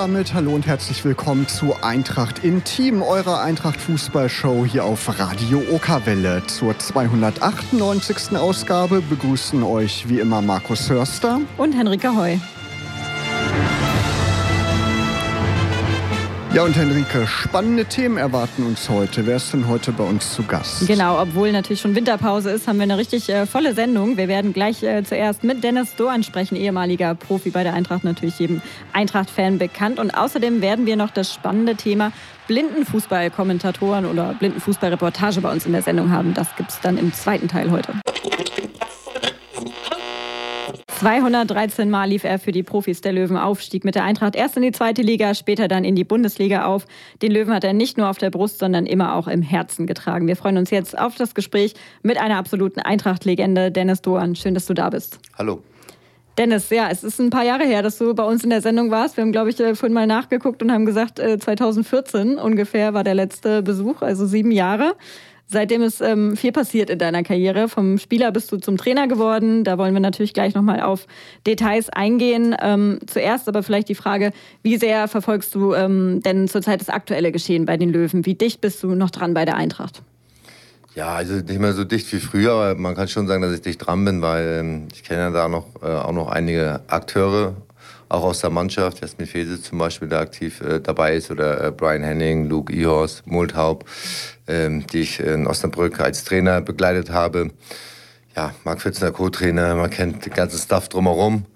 Damit hallo und herzlich willkommen zu Eintracht Intim, eurer Eintracht Fußballshow hier auf Radio Okerwelle. Zur 298. Ausgabe begrüßen euch wie immer Markus Hörster und Henrike Heu. Ja, und Henrike, spannende Themen erwarten uns heute. Wer ist denn heute bei uns zu Gast? Genau, obwohl natürlich schon Winterpause ist, haben wir eine richtig äh, volle Sendung. Wir werden gleich äh, zuerst mit Dennis Doan sprechen, ehemaliger Profi bei der Eintracht, natürlich jedem Eintracht-Fan bekannt. Und außerdem werden wir noch das spannende Thema Blindenfußball-Kommentatoren oder Blindenfußball-Reportage bei uns in der Sendung haben. Das gibt es dann im zweiten Teil heute. 213 Mal lief er für die Profis der Löwen auf, stieg mit der Eintracht erst in die zweite Liga, später dann in die Bundesliga auf. Den Löwen hat er nicht nur auf der Brust, sondern immer auch im Herzen getragen. Wir freuen uns jetzt auf das Gespräch mit einer absoluten Eintracht-Legende, Dennis Doan. Schön, dass du da bist. Hallo. Dennis, ja, es ist ein paar Jahre her, dass du bei uns in der Sendung warst. Wir haben, glaube ich, äh, vorhin mal nachgeguckt und haben gesagt, 2014 äh, ungefähr war der letzte Besuch, also sieben Jahre. Seitdem ist ähm, viel passiert in deiner Karriere. Vom Spieler bist du zum Trainer geworden. Da wollen wir natürlich gleich nochmal auf Details eingehen. Ähm, zuerst aber vielleicht die Frage, wie sehr verfolgst du ähm, denn zurzeit das aktuelle Geschehen bei den Löwen? Wie dicht bist du noch dran bei der Eintracht? Ja, also nicht mehr so dicht wie früher, aber man kann schon sagen, dass ich dicht dran bin, weil ähm, ich kenne ja da noch, äh, auch noch einige Akteure auch aus der Mannschaft, Jasmin Fese zum Beispiel, da aktiv äh, dabei ist, oder äh, Brian Henning, Luke Ihorst, Multhaup, ähm, die ich in Osnabrück als Trainer begleitet habe. Ja, Marc Pfitzner, Co-Trainer, man kennt den ganzen Stuff drumherum.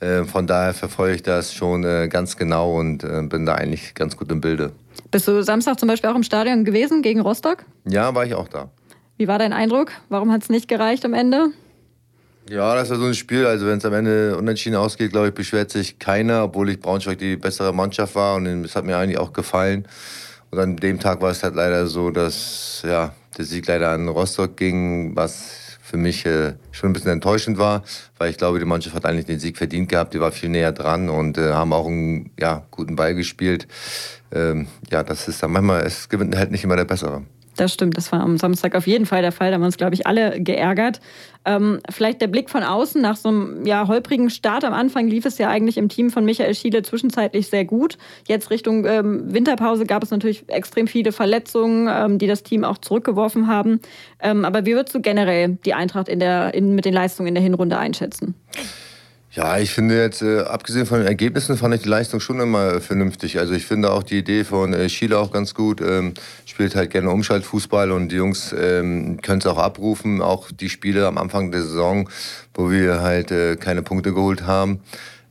Äh, von daher verfolge ich das schon äh, ganz genau und äh, bin da eigentlich ganz gut im Bilde. Bist du Samstag zum Beispiel auch im Stadion gewesen gegen Rostock? Ja, war ich auch da. Wie war dein Eindruck? Warum hat es nicht gereicht am Ende? Ja, das war so ein Spiel. Also wenn es am Ende unentschieden ausgeht, glaube ich, beschwert sich keiner, obwohl ich Braunschweig die bessere Mannschaft war und es hat mir eigentlich auch gefallen. Und an dem Tag war es halt leider so, dass ja, der Sieg leider an Rostock ging, was für mich äh, schon ein bisschen enttäuschend war, weil ich glaube, die Mannschaft hat eigentlich den Sieg verdient gehabt. Die war viel näher dran und äh, haben auch einen ja, guten Ball gespielt. Ähm, ja, das ist dann manchmal, es gewinnt halt nicht immer der Bessere. Das stimmt, das war am Samstag auf jeden Fall der Fall. Da haben uns, glaube ich, alle geärgert. Ähm, vielleicht der Blick von außen nach so einem ja, holprigen Start. Am Anfang lief es ja eigentlich im Team von Michael Schiele zwischenzeitlich sehr gut. Jetzt Richtung ähm, Winterpause gab es natürlich extrem viele Verletzungen, ähm, die das Team auch zurückgeworfen haben. Ähm, aber wie würdest du generell die Eintracht in der, in, mit den Leistungen in der Hinrunde einschätzen? Ja, ich finde jetzt, äh, abgesehen von den Ergebnissen, fand ich die Leistung schon immer vernünftig. Also ich finde auch die Idee von äh, Schiele auch ganz gut. Ähm, spielt halt gerne Umschaltfußball und die Jungs ähm, können es auch abrufen. Auch die Spiele am Anfang der Saison, wo wir halt äh, keine Punkte geholt haben.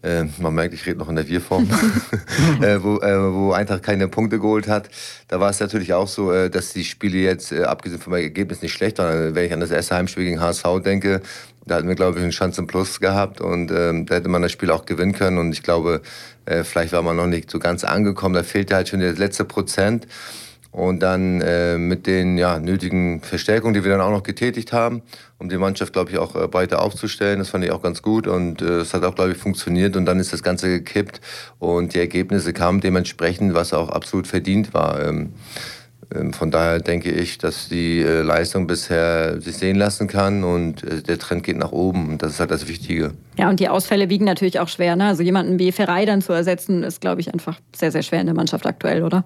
Äh, man merkt, ich rede noch in der Wir-Form, äh, wo, äh, wo Eintracht keine Punkte geholt hat. Da war es natürlich auch so, äh, dass die Spiele jetzt, äh, abgesehen vom Ergebnis, nicht schlecht waren. Wenn ich an das erste Heimspiel gegen HSV denke, da hatten wir, glaube ich, einen Chance im Plus gehabt und ähm, da hätte man das Spiel auch gewinnen können. Und ich glaube, äh, vielleicht war man noch nicht so ganz angekommen. Da fehlte halt schon der letzte Prozent. Und dann äh, mit den ja, nötigen Verstärkungen, die wir dann auch noch getätigt haben, um die Mannschaft, glaube ich, auch äh, breiter aufzustellen. Das fand ich auch ganz gut und äh, es hat auch, glaube ich, funktioniert. Und dann ist das Ganze gekippt und die Ergebnisse kamen dementsprechend, was auch absolut verdient war. Ähm, von daher denke ich, dass die äh, Leistung bisher sich sehen lassen kann und äh, der Trend geht nach oben. Und das ist halt das Wichtige. Ja, und die Ausfälle wiegen natürlich auch schwer. Ne? Also jemanden wie Ferrei dann zu ersetzen, ist, glaube ich, einfach sehr, sehr schwer in der Mannschaft aktuell, oder?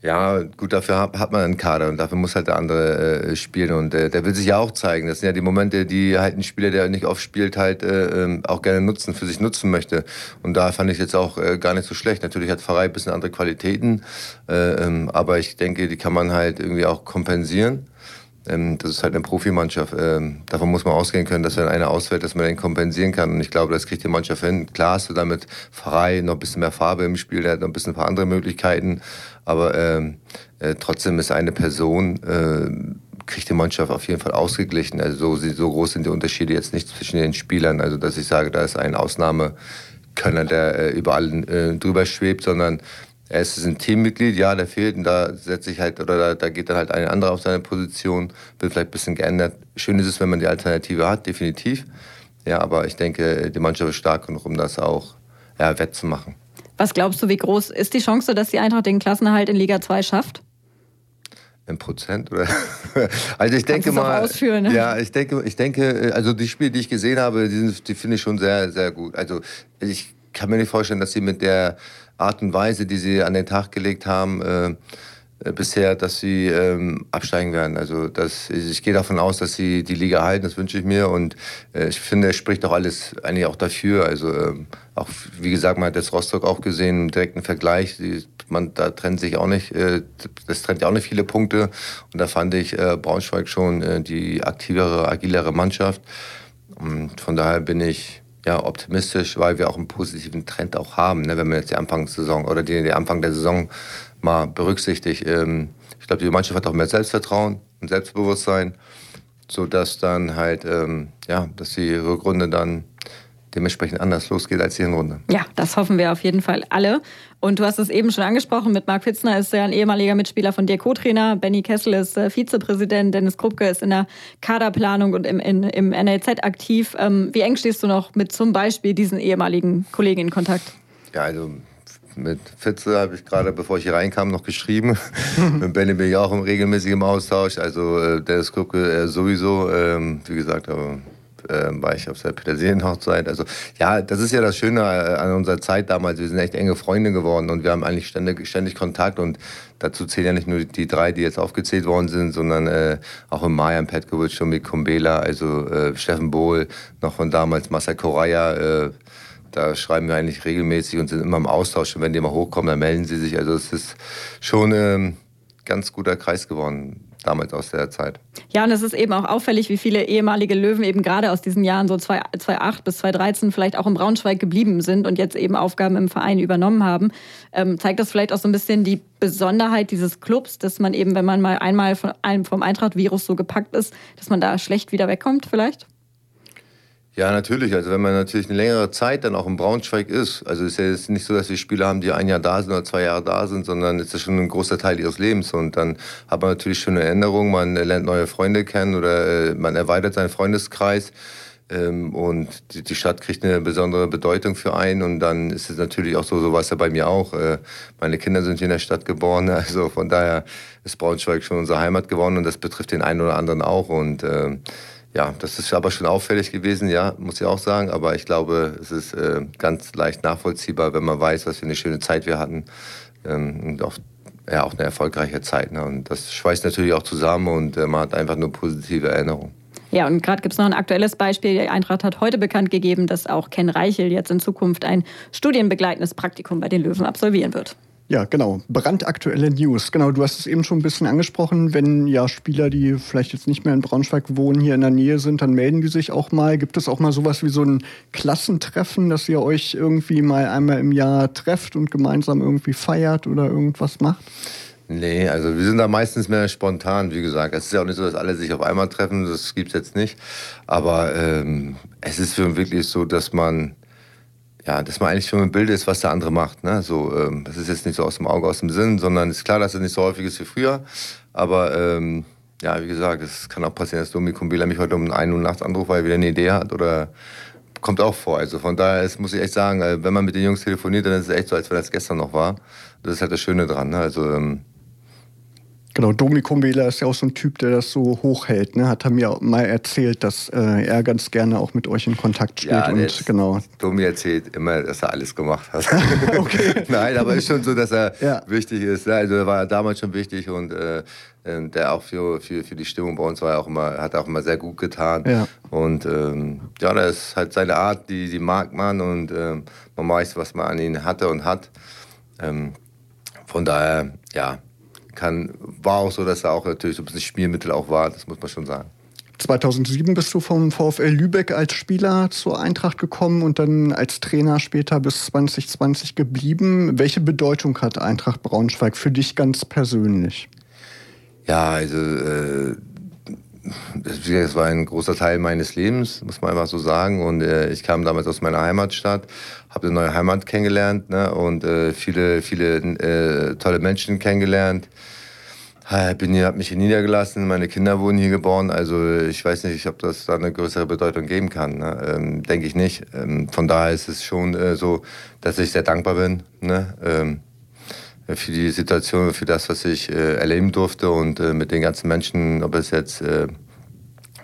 Ja, gut, dafür hat man einen Kader und dafür muss halt der andere äh, spielen und äh, der will sich ja auch zeigen. Das sind ja die Momente, die halt ein Spieler, der nicht oft spielt, halt äh, ähm, auch gerne nutzen, für sich nutzen möchte. Und da fand ich jetzt auch äh, gar nicht so schlecht. Natürlich hat Pfarrei ein bisschen andere Qualitäten, äh, ähm, aber ich denke, die kann man halt irgendwie auch kompensieren. Ähm, das ist halt eine Profimannschaft. Ähm, davon muss man ausgehen können, dass wenn einer ausfällt, dass man den kompensieren kann. Und ich glaube, das kriegt die Mannschaft hin. Klar hast du damit Pfarrei noch ein bisschen mehr Farbe im Spiel, der hat noch ein bisschen ein paar andere Möglichkeiten. Aber ähm, äh, trotzdem ist eine Person, äh, kriegt die Mannschaft auf jeden Fall ausgeglichen. Also so, so groß sind die Unterschiede jetzt nicht zwischen den Spielern. Also dass ich sage, da ist ein Ausnahmekönner, der äh, über allen äh, drüber schwebt, sondern er ist ein Teammitglied, ja, der fehlt und da setzt sich halt, oder da, da geht dann halt ein anderer auf seine Position, wird vielleicht ein bisschen geändert. Schön ist es, wenn man die Alternative hat, definitiv. Ja, aber ich denke, die Mannschaft ist stark genug, um das auch ja, wettzumachen. Was glaubst du, wie groß ist die Chance, dass die Eintracht den Klassenerhalt in Liga 2 schafft? In Prozent oder? Also ich denke mal. Ausführen, ne? Ja, ich denke, ich denke, also die Spiele, die ich gesehen habe, die, die finde ich schon sehr, sehr gut. Also ich kann mir nicht vorstellen, dass sie mit der Art und Weise, die sie an den Tag gelegt haben, äh, äh, bisher, dass sie ähm, absteigen werden. Also das, ich gehe davon aus, dass sie die Liga halten, das wünsche ich mir. Und äh, ich finde, es spricht auch alles eigentlich auch dafür. Also ähm, auch, wie gesagt, man hat jetzt Rostock auch gesehen, im direkten Vergleich. Die, man, da trennt sich auch nicht, äh, das trennt ja auch nicht viele Punkte. Und da fand ich äh, Braunschweig schon äh, die aktivere, agilere Mannschaft. Und von daher bin ich ja, optimistisch, weil wir auch einen positiven Trend auch haben, ne, wenn man jetzt die Anfangssaison oder die, die Anfang der Saison mal berücksichtigt. Ähm, ich glaube, die Mannschaft hat auch mehr Selbstvertrauen und Selbstbewusstsein, sodass dann halt, ähm, ja, dass die Rückrunde dann dementsprechend anders losgeht als die Hinrunde. Ja, das hoffen wir auf jeden Fall alle. Und du hast es eben schon angesprochen, mit Marc Fitzner ist er ein ehemaliger Mitspieler von dir Co-Trainer, Benny Kessel ist äh, Vizepräsident, Dennis Krupke ist in der Kaderplanung und im, in, im NLZ aktiv. Ähm, wie eng stehst du noch mit zum Beispiel diesen ehemaligen Kollegen in Kontakt? Ja, also mit Fitze habe ich gerade, bevor ich hier reinkam, noch geschrieben. mit Benny bin ich auch im regelmäßigen Austausch. Also äh, Dennis Krupke äh, sowieso. Ähm, wie gesagt, aber äh, war ich auf der Petersilienhochzeit. Also ja, das ist ja das Schöne äh, an unserer Zeit damals. Wir sind echt enge Freunde geworden und wir haben eigentlich ständig, ständig Kontakt und dazu zählen ja nicht nur die drei, die jetzt aufgezählt worden sind, sondern äh, auch im Mayan Petkovic, schon mit Kumbela, also äh, Steffen Bohl, noch von damals Marcel Correa, äh, da schreiben wir eigentlich regelmäßig und sind immer im Austausch. Und wenn die mal hochkommen, dann melden sie sich. Also es ist schon ähm, ganz guter Kreis geworden damals aus der Zeit. Ja, und es ist eben auch auffällig, wie viele ehemalige Löwen eben gerade aus diesen Jahren, so 2008 bis 2013, vielleicht auch in Braunschweig geblieben sind und jetzt eben Aufgaben im Verein übernommen haben. Ähm, zeigt das vielleicht auch so ein bisschen die Besonderheit dieses Clubs, dass man eben, wenn man mal einmal von einem, vom Eintracht-Virus so gepackt ist, dass man da schlecht wieder wegkommt vielleicht? Ja, natürlich. Also wenn man natürlich eine längere Zeit dann auch in Braunschweig ist, also es ist ja jetzt nicht so, dass wir Spieler haben, die ein Jahr da sind oder zwei Jahre da sind, sondern es ist schon ein großer Teil ihres Lebens. Und dann hat man natürlich schon eine Erinnerung, man lernt neue Freunde kennen oder äh, man erweitert seinen Freundeskreis. Ähm, und die Stadt kriegt eine besondere Bedeutung für einen. Und dann ist es natürlich auch so, so war es ja bei mir auch. Äh, meine Kinder sind hier in der Stadt geboren. Also von daher ist Braunschweig schon unsere Heimat geworden und das betrifft den einen oder anderen auch. Und äh, ja, das ist aber schon auffällig gewesen, ja, muss ich auch sagen. Aber ich glaube, es ist äh, ganz leicht nachvollziehbar, wenn man weiß, was für eine schöne Zeit wir hatten. Ähm, und auch, ja, auch eine erfolgreiche Zeit. Ne? Und das schweißt natürlich auch zusammen und äh, man hat einfach nur positive Erinnerungen. Ja, und gerade gibt es noch ein aktuelles Beispiel. Die Eintracht hat heute bekannt gegeben, dass auch Ken Reichel jetzt in Zukunft ein studienbegleitendes Praktikum bei den Löwen absolvieren wird. Ja, genau. Brandaktuelle News. Genau, du hast es eben schon ein bisschen angesprochen. Wenn ja Spieler, die vielleicht jetzt nicht mehr in Braunschweig wohnen, hier in der Nähe sind, dann melden die sich auch mal. Gibt es auch mal sowas wie so ein Klassentreffen, dass ihr euch irgendwie mal einmal im Jahr trefft und gemeinsam irgendwie feiert oder irgendwas macht? Nee, also wir sind da meistens mehr spontan, wie gesagt. Es ist ja auch nicht so, dass alle sich auf einmal treffen, das gibt es jetzt nicht. Aber ähm, es ist wirklich so, dass man ja, dass man eigentlich schon im Bild ist, was der andere macht. Ne? So, ähm, das ist jetzt nicht so aus dem Auge, aus dem Sinn, sondern ist klar, dass es nicht so häufig ist wie früher. Aber ähm, ja, wie gesagt, es kann auch passieren, dass Domi Kumbila mich heute um 1 Uhr nachts anruft, weil er wieder eine Idee hat oder kommt auch vor. Also von daher ist, muss ich echt sagen, äh, wenn man mit den Jungs telefoniert, dann ist es echt so, als wenn das gestern noch war. Das ist halt das Schöne dran. Ne? Also ähm, Genau, Domi Kumbela ist ja auch so ein Typ, der das so hochhält. Ne? Hat er mir mal erzählt, dass äh, er ganz gerne auch mit euch in Kontakt steht. Ja, und, genau. Domi erzählt immer, dass er alles gemacht hat. Nein, aber ist schon so, dass er ja. wichtig ist. Also er war damals schon wichtig und äh, ähm, der auch für, für, für die Stimmung bei uns war auch immer, hat auch immer sehr gut getan. Ja. Und ähm, ja, das ist halt seine Art, die, die mag man und ähm, man weiß, was man an ihn hatte und hat. Ähm, von daher, ja, kann, war auch so, dass er auch natürlich so ein bisschen Spielmittel auch war, das muss man schon sagen. 2007 bist du vom VfL Lübeck als Spieler zur Eintracht gekommen und dann als Trainer später bis 2020 geblieben. Welche Bedeutung hat Eintracht Braunschweig für dich ganz persönlich? Ja, also äh, das war ein großer Teil meines Lebens, muss man einfach so sagen. Und äh, ich kam damals aus meiner Heimatstadt, habe eine neue Heimat kennengelernt ne? und äh, viele, viele äh, tolle Menschen kennengelernt. Bin hier, habe mich hier niedergelassen, meine Kinder wurden hier geboren. Also ich weiß nicht, ob das da eine größere Bedeutung geben kann. Ne? Ähm, Denke ich nicht. Ähm, von daher ist es schon äh, so, dass ich sehr dankbar bin ne? ähm, für die Situation, für das, was ich äh, erleben durfte und äh, mit den ganzen Menschen, ob es jetzt äh,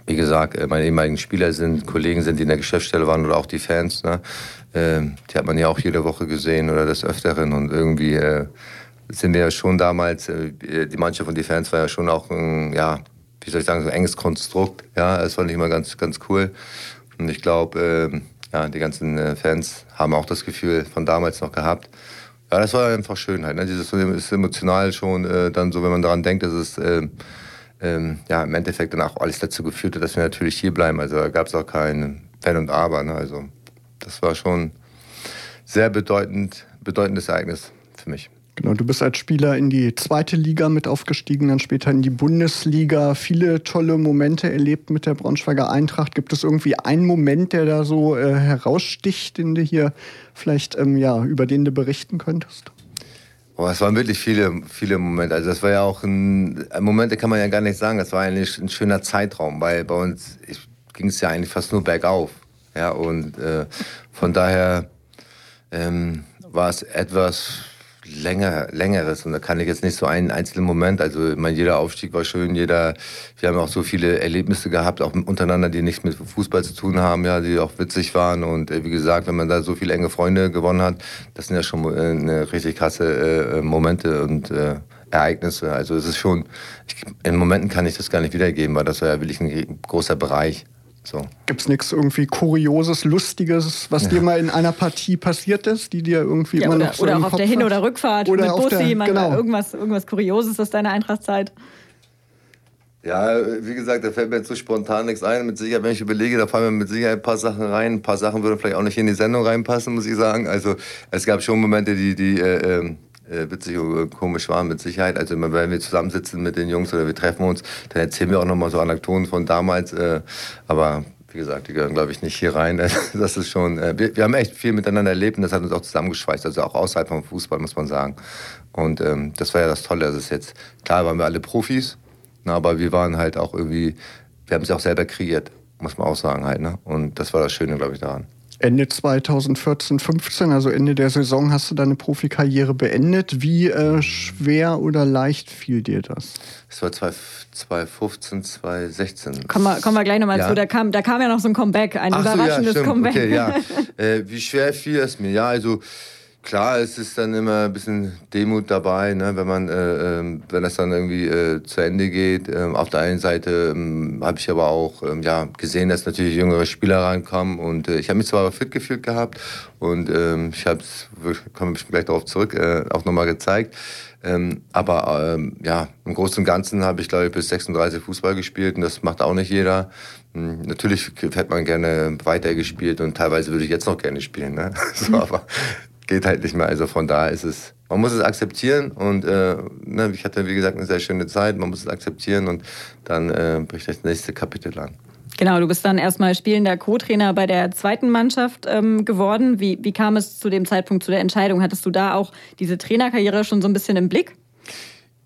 wie gesagt, äh, meine ehemaligen Spieler sind, Kollegen sind, die in der Geschäftsstelle waren oder auch die Fans. Ne? Ähm, die hat man ja auch jede Woche gesehen oder des Öfteren und irgendwie äh, sind wir ja schon damals, äh, die Mannschaft und die Fans war ja schon auch ein, ja, wie soll ich sagen, so ein enges Konstrukt. Ja, das fand ich immer ganz, ganz cool. Und ich glaube, äh, ja, die ganzen äh, Fans haben auch das Gefühl von damals noch gehabt. Ja, das war einfach Schönheit. Ne? Dieses ist emotional schon äh, dann so, wenn man daran denkt, dass es äh, ähm, ja, im Endeffekt dann auch alles dazu geführt hat, dass wir natürlich hier bleiben. Also da gab es auch kein Wenn und Aber. Ne? Also das war schon sehr bedeutend, bedeutendes Ereignis für mich. Genau, du bist als Spieler in die zweite Liga mit aufgestiegen, dann später in die Bundesliga. Viele tolle Momente erlebt mit der Braunschweiger Eintracht. Gibt es irgendwie einen Moment, der da so äh, heraussticht, den du hier vielleicht ähm, ja, über den du berichten könntest? Oh, es waren wirklich viele, viele Momente. Also das war ja auch ein, ein Moment, der kann man ja gar nicht sagen. Das war eigentlich ein schöner Zeitraum, weil bei uns ging es ja eigentlich fast nur bergauf. Ja, und äh, von daher ähm, war es etwas länger, längeres. Und da kann ich jetzt nicht so einen einzelnen Moment, also ich meine, jeder Aufstieg war schön, jeder, wir haben auch so viele Erlebnisse gehabt, auch untereinander, die nichts mit Fußball zu tun haben, ja, die auch witzig waren. Und äh, wie gesagt, wenn man da so viele enge Freunde gewonnen hat, das sind ja schon äh, eine richtig krasse äh, Momente und äh, Ereignisse. Also es ist schon, ich, in Momenten kann ich das gar nicht wiedergeben, weil das war ja wirklich ein großer Bereich. So. Gibt es nichts irgendwie Kurioses, Lustiges, was ja. dir mal in einer Partie passiert ist, die dir irgendwie ja, immer oder, noch so Oder auch auf der Hin- oder Rückfahrt oder mit Bussi, der, genau. irgendwas, irgendwas Kurioses aus deiner Eintrachtzeit? Ja, wie gesagt, da fällt mir jetzt so spontan nichts ein. Mit Sicherheit, wenn ich überlege, da fallen mir mit Sicherheit ein paar Sachen rein. Ein paar Sachen würden vielleicht auch nicht in die Sendung reinpassen, muss ich sagen. Also es gab schon Momente, die, die äh, ähm, äh, witzig und komisch waren, mit Sicherheit. Also wenn wir zusammensitzen mit den Jungs oder wir treffen uns, dann erzählen wir auch nochmal so Anekdoten von damals. Äh, aber wie gesagt, die gehören, glaube ich, nicht hier rein. Das ist schon, äh, wir, wir, haben echt viel miteinander erlebt und das hat uns auch zusammengeschweißt, also auch außerhalb vom Fußball, muss man sagen. Und ähm, das war ja das Tolle. Das ist jetzt, klar waren wir alle Profis, na, aber wir waren halt auch irgendwie, wir haben es auch selber kreiert, muss man auch sagen halt. Ne? Und das war das Schöne, glaube ich, daran. Ende 2014, 15, also Ende der Saison, hast du deine Profikarriere beendet. Wie äh, schwer oder leicht fiel dir das? Es war 2015, 2016. Kommen wir, kommen wir gleich nochmal ja. zu. Da kam, da kam ja noch so ein Comeback, ein Ach überraschendes so, ja, Comeback. Okay, ja. äh, wie schwer fiel es mir? Ja, also Klar, es ist dann immer ein bisschen Demut dabei, ne, wenn man, äh, äh, wenn das dann irgendwie äh, zu Ende geht. Ähm, auf der einen Seite ähm, habe ich aber auch ähm, ja, gesehen, dass natürlich jüngere Spieler reinkommen und äh, ich habe mich zwar fit gefühlt gehabt und ähm, ich habe es, komme ich gleich darauf zurück, äh, auch nochmal gezeigt. Ähm, aber ähm, ja, im Großen und Ganzen habe ich, glaube ich, bis 36 Fußball gespielt und das macht auch nicht jeder. Hm, natürlich hätte man gerne weiter gespielt und teilweise würde ich jetzt noch gerne spielen. Ne? so, aber geht halt nicht mehr. Also von da ist es, man muss es akzeptieren und äh, ne, ich hatte wie gesagt eine sehr schöne Zeit, man muss es akzeptieren und dann äh, bricht das nächste Kapitel an. Genau, du bist dann erstmal spielender Co-Trainer bei der zweiten Mannschaft ähm, geworden. Wie, wie kam es zu dem Zeitpunkt zu der Entscheidung? Hattest du da auch diese Trainerkarriere schon so ein bisschen im Blick?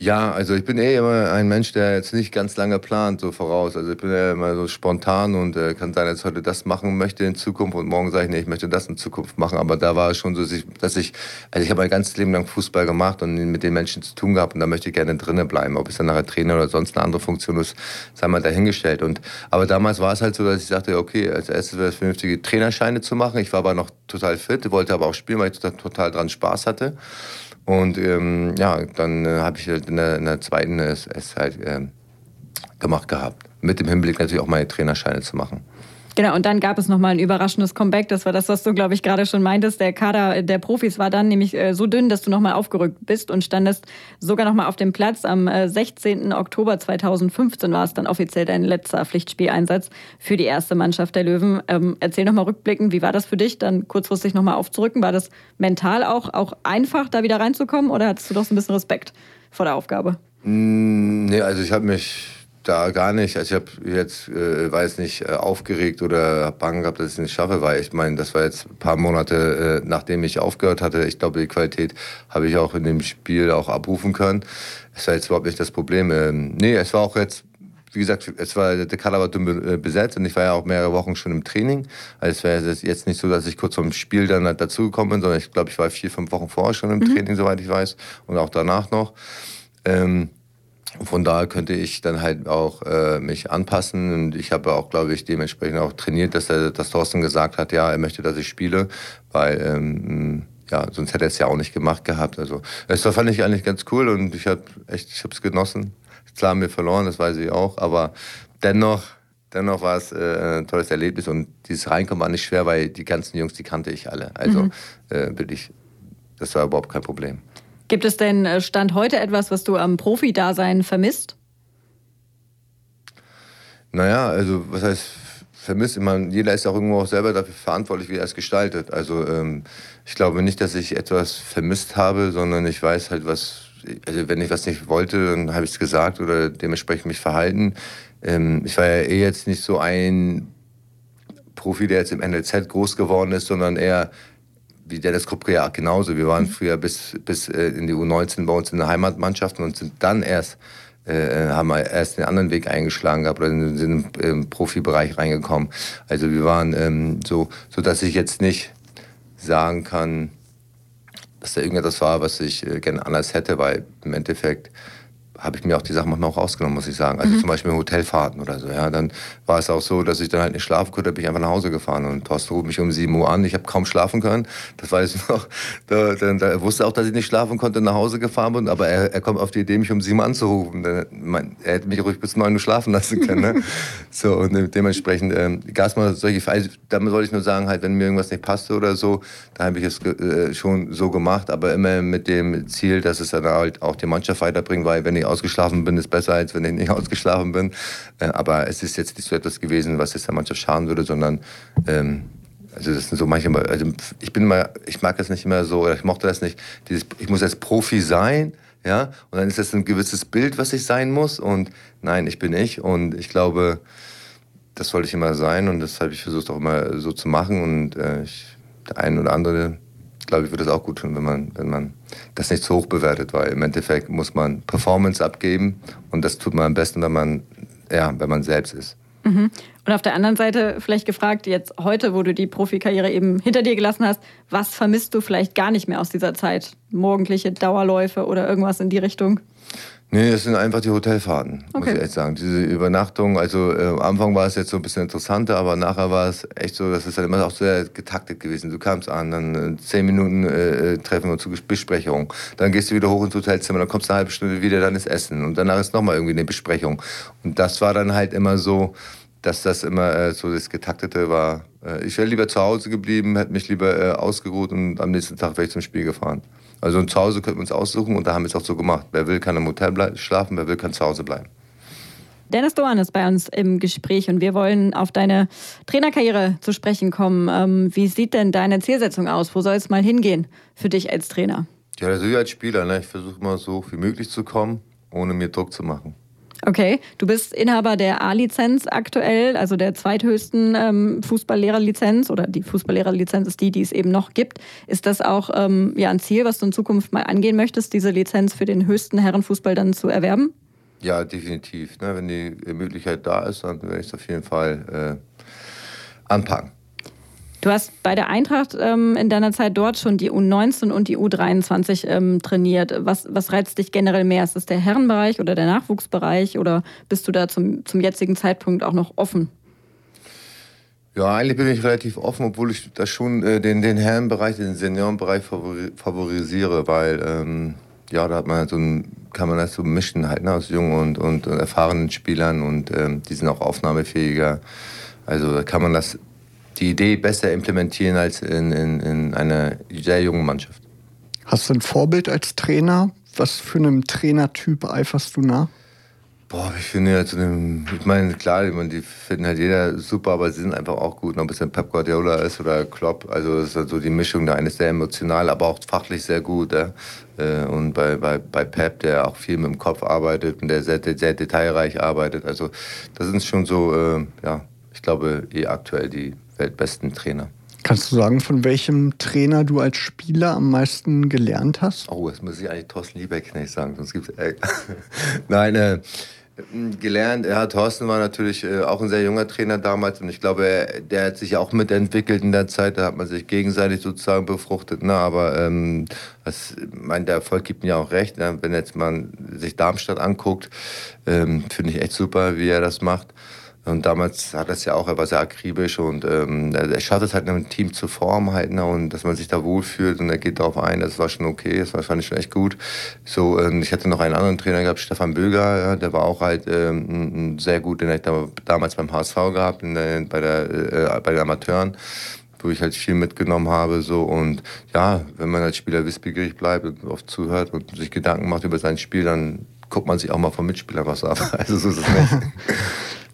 Ja, also ich bin eh immer ein Mensch, der jetzt nicht ganz lange plant, so voraus. Also ich bin ja immer so spontan und äh, kann sein, dass ich heute das machen möchte in Zukunft und morgen sage ich, nee, ich möchte das in Zukunft machen. Aber da war es schon so, dass ich, also ich habe mein ganzes Leben lang Fußball gemacht und mit den Menschen zu tun gehabt und da möchte ich gerne drinnen bleiben. Ob es dann nachher Trainer oder sonst eine andere Funktion ist, sei mal dahingestellt. Und, aber damals war es halt so, dass ich sagte, okay, als erstes wäre es vernünftige Trainerscheine zu machen. Ich war aber noch total fit, wollte aber auch spielen, weil ich total, total dran Spaß hatte. Und ähm, ja, dann äh, habe ich halt in der, in der zweiten es, es halt äh, gemacht gehabt. Mit dem Hinblick natürlich auch meine Trainerscheine zu machen. Genau, und dann gab es nochmal ein überraschendes Comeback. Das war das, was du, glaube ich, gerade schon meintest. Der Kader der Profis war dann nämlich äh, so dünn, dass du nochmal aufgerückt bist und standest sogar nochmal auf dem Platz. Am äh, 16. Oktober 2015 war es dann offiziell dein letzter Pflichtspieleinsatz für die erste Mannschaft der Löwen. Ähm, erzähl nochmal rückblickend, wie war das für dich, dann kurzfristig nochmal aufzurücken? War das mental auch, auch einfach, da wieder reinzukommen oder hattest du doch so ein bisschen Respekt vor der Aufgabe? Mm, nee, also ich habe mich da gar nicht. Also ich habe jetzt, äh, war jetzt nicht äh, aufgeregt oder habe Bangen gehabt, dass ich es nicht schaffe, weil ich meine, das war jetzt ein paar Monate, äh, nachdem ich aufgehört hatte. Ich glaube, die Qualität habe ich auch in dem Spiel auch abrufen können. Es war jetzt überhaupt nicht das Problem. Ähm, nee, es war auch jetzt, wie gesagt, es war, der Kader war dünn äh, besetzt und ich war ja auch mehrere Wochen schon im Training. Also es wäre jetzt nicht so, dass ich kurz vom Spiel dann halt dazugekommen bin, sondern ich glaube, ich war vier, fünf Wochen vorher schon im mhm. Training, soweit ich weiß, und auch danach noch. Ähm, von daher könnte ich dann halt auch äh, mich anpassen und ich habe auch, glaube ich, dementsprechend auch trainiert, dass er, dass Thorsten gesagt hat, ja, er möchte, dass ich spiele, weil ähm, ja, sonst hätte er es ja auch nicht gemacht gehabt. Also das fand ich eigentlich ganz cool und ich habe echt, ich habe es genossen. Klar haben wir verloren, das weiß ich auch, aber dennoch, dennoch war es äh, ein tolles Erlebnis und dieses Reinkommen war nicht schwer, weil die ganzen Jungs, die kannte ich alle. Also mhm. äh, wirklich, das war überhaupt kein Problem. Gibt es denn äh, Stand heute etwas, was du am Profi-Dasein vermisst? Naja, also was heißt vermisst? Ich meine, jeder ist auch irgendwo auch selber dafür verantwortlich, wie er es gestaltet. Also ähm, ich glaube nicht, dass ich etwas vermisst habe, sondern ich weiß halt, was, also wenn ich was nicht wollte, dann habe ich es gesagt oder dementsprechend mich verhalten. Ähm, ich war ja eh jetzt nicht so ein Profi, der jetzt im NLZ groß geworden ist, sondern eher wie Dennis ja genauso. Wir waren mhm. früher bis, bis äh, in die U19 bei uns in der Heimatmannschaft und sind dann erst, äh, haben wir erst den anderen Weg eingeschlagen gehabt oder sind im Profibereich reingekommen. Also wir waren ähm, so, so, dass ich jetzt nicht sagen kann, dass da irgendetwas war, was ich äh, gerne anders hätte, weil im Endeffekt habe ich mir auch die Sachen manchmal auch rausgenommen, muss ich sagen. Also mhm. zum Beispiel Hotelfahrten oder so. Ja, dann war es auch so, dass ich dann halt nicht schlafen konnte, bin ich einfach nach Hause gefahren und Thorsten ruft mich um 7 Uhr an. Ich habe kaum schlafen können. Das weiß ich noch. Da, da, da, er wusste auch, dass ich nicht schlafen konnte, nach Hause gefahren bin. Aber er, er kommt auf die Idee, mich um 7 Uhr anzurufen. Er, hätte mich ruhig bis 9 Uhr schlafen lassen können. Ne? so und dementsprechend ähm, gab es mal solche Fälle. Also, damit soll ich nur sagen, halt, wenn mir irgendwas nicht passte oder so, dann habe ich es äh, schon so gemacht, aber immer mit dem Ziel, dass es dann halt auch die Mannschaft weiterbringt, weil wenn ich ausgeschlafen bin, ist besser, als wenn ich nicht ausgeschlafen bin. Äh, aber es ist jetzt nicht so etwas gewesen, was jetzt der Mannschaft schaden würde, sondern ähm, also das sind so manchmal, also ich bin immer, ich mag das nicht immer so, ich mochte das nicht, dieses, ich muss als Profi sein, ja, und dann ist das ein gewisses Bild, was ich sein muss und nein, ich bin ich und ich glaube, das wollte ich immer sein und das habe ich versucht auch immer so zu machen und äh, ich, der eine oder andere glaube ich, würde es auch gut tun, wenn man, wenn man das nicht zu hoch bewertet, weil im Endeffekt muss man Performance abgeben und das tut man am besten, wenn man, ja, wenn man selbst ist. Mhm. Und auf der anderen Seite vielleicht gefragt, jetzt heute, wo du die Profikarriere eben hinter dir gelassen hast, was vermisst du vielleicht gar nicht mehr aus dieser Zeit? Morgendliche Dauerläufe oder irgendwas in die Richtung? Nee, das sind einfach die Hotelfahrten, okay. muss ich echt sagen. Diese Übernachtung, also äh, am Anfang war es jetzt so ein bisschen interessanter, aber nachher war es echt so, das ist dann immer auch sehr getaktet gewesen. Du kamst an, dann äh, zehn Minuten äh, äh treffen uns zur Besprechung, dann gehst du wieder hoch ins Hotelzimmer, dann kommst du eine halbe Stunde wieder, dann ist Essen und danach ist nochmal irgendwie eine Besprechung. Und das war dann halt immer so, dass das immer äh, so das Getaktete war. Äh, ich wäre lieber zu Hause geblieben, hätte mich lieber äh, ausgeruht und am nächsten Tag wäre ich zum Spiel gefahren. Also zu Hause könnten wir uns aussuchen und da haben wir es auch so gemacht. Wer will, kann im Hotel schlafen, wer will, kann zu Hause bleiben. Dennis Doan ist bei uns im Gespräch und wir wollen auf deine Trainerkarriere zu sprechen kommen. Ähm, wie sieht denn deine Zielsetzung aus? Wo soll es mal hingehen für dich als Trainer? Ja, also ich als Spieler. Ne? Ich versuche mal so viel möglich zu kommen, ohne mir Druck zu machen. Okay, du bist Inhaber der A-Lizenz aktuell, also der zweithöchsten ähm, Fußballlehrerlizenz oder die Fußballlehrerlizenz ist die, die es eben noch gibt. Ist das auch ähm, ja, ein Ziel, was du in Zukunft mal angehen möchtest, diese Lizenz für den höchsten Herrenfußball dann zu erwerben? Ja, definitiv. Ne? Wenn die Möglichkeit da ist, dann werde ich es auf jeden Fall äh, anpacken. Du hast bei der Eintracht ähm, in deiner Zeit dort schon die U19 und die U23 ähm, trainiert. Was, was reizt dich generell mehr? Ist das der Herrenbereich oder der Nachwuchsbereich oder bist du da zum, zum jetzigen Zeitpunkt auch noch offen? Ja, eigentlich bin ich relativ offen, obwohl ich da schon äh, den, den Herrenbereich, den Seniorenbereich favorisiere, weil ähm, ja, da hat man so ein, kann man das so mischen halt ne, aus jungen und, und, und erfahrenen Spielern und ähm, die sind auch aufnahmefähiger. Also kann man das die Idee besser implementieren als in, in, in einer sehr jungen Mannschaft. Hast du ein Vorbild als Trainer? Was für einem Trainertyp eiferst du nach? Boah, ich finde ja zu einem, ich meine, klar, die finden halt jeder super, aber sie sind einfach auch gut. Ob es ein Pep Guardiola ist oder Klopp, also ist halt so die Mischung. Der eine ist sehr emotional, aber auch fachlich sehr gut. Ja? Äh, und bei, bei, bei Pep, der auch viel mit dem Kopf arbeitet und der sehr, sehr detailreich arbeitet. Also das sind schon so, äh, ja, ich glaube, eh aktuell die weltbesten Trainer. Kannst du sagen, von welchem Trainer du als Spieler am meisten gelernt hast? Oh, das muss ich eigentlich Thorsten Liebeck nicht sagen, sonst gibt es Nein, äh, Gelernt, ja, Thorsten war natürlich äh, auch ein sehr junger Trainer damals und ich glaube, er, der hat sich auch mitentwickelt in der Zeit, da hat man sich gegenseitig sozusagen befruchtet. Ne? Aber ähm, das, mein, der Erfolg gibt mir auch recht. Ne? Wenn jetzt man sich Darmstadt anguckt, ähm, finde ich echt super, wie er das macht. Und damals hat das ja auch, er war sehr akribisch und ähm, er schafft es halt, ein Team zu formen halt, ne, und dass man sich da wohlfühlt und er geht darauf ein, das war schon okay, das fand ich schon echt gut. So, ähm, ich hatte noch einen anderen Trainer gehabt, Stefan Böger, ja, der war auch halt ähm, sehr gut, den ich damals beim HSV gehabt, der, bei, der, äh, bei den Amateuren wo ich halt viel mitgenommen habe. So. Und ja, wenn man als Spieler wissbegierig bleibt und oft zuhört und sich Gedanken macht über sein Spiel, dann guckt man sich auch mal vom Mitspieler was ab. Also so ist es nicht.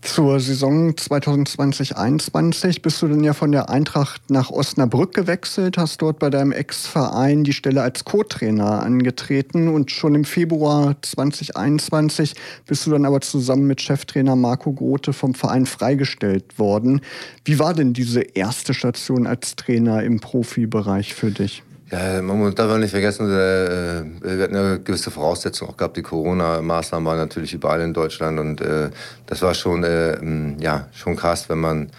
Zur Saison 2020-21 bist du dann ja von der Eintracht nach Osnabrück gewechselt, hast dort bei deinem Ex-Verein die Stelle als Co-Trainer angetreten und schon im Februar 2021 bist du dann aber zusammen mit Cheftrainer Marco Grote vom Verein freigestellt worden. Wie war denn diese erste Station als Trainer im Profibereich für dich? Ja, man darf nicht vergessen, äh, wir hatten ja gewisse Voraussetzungen auch gehabt. Die Corona-Maßnahmen waren natürlich überall in Deutschland und äh, das war schon, äh, ja, schon krass, wenn man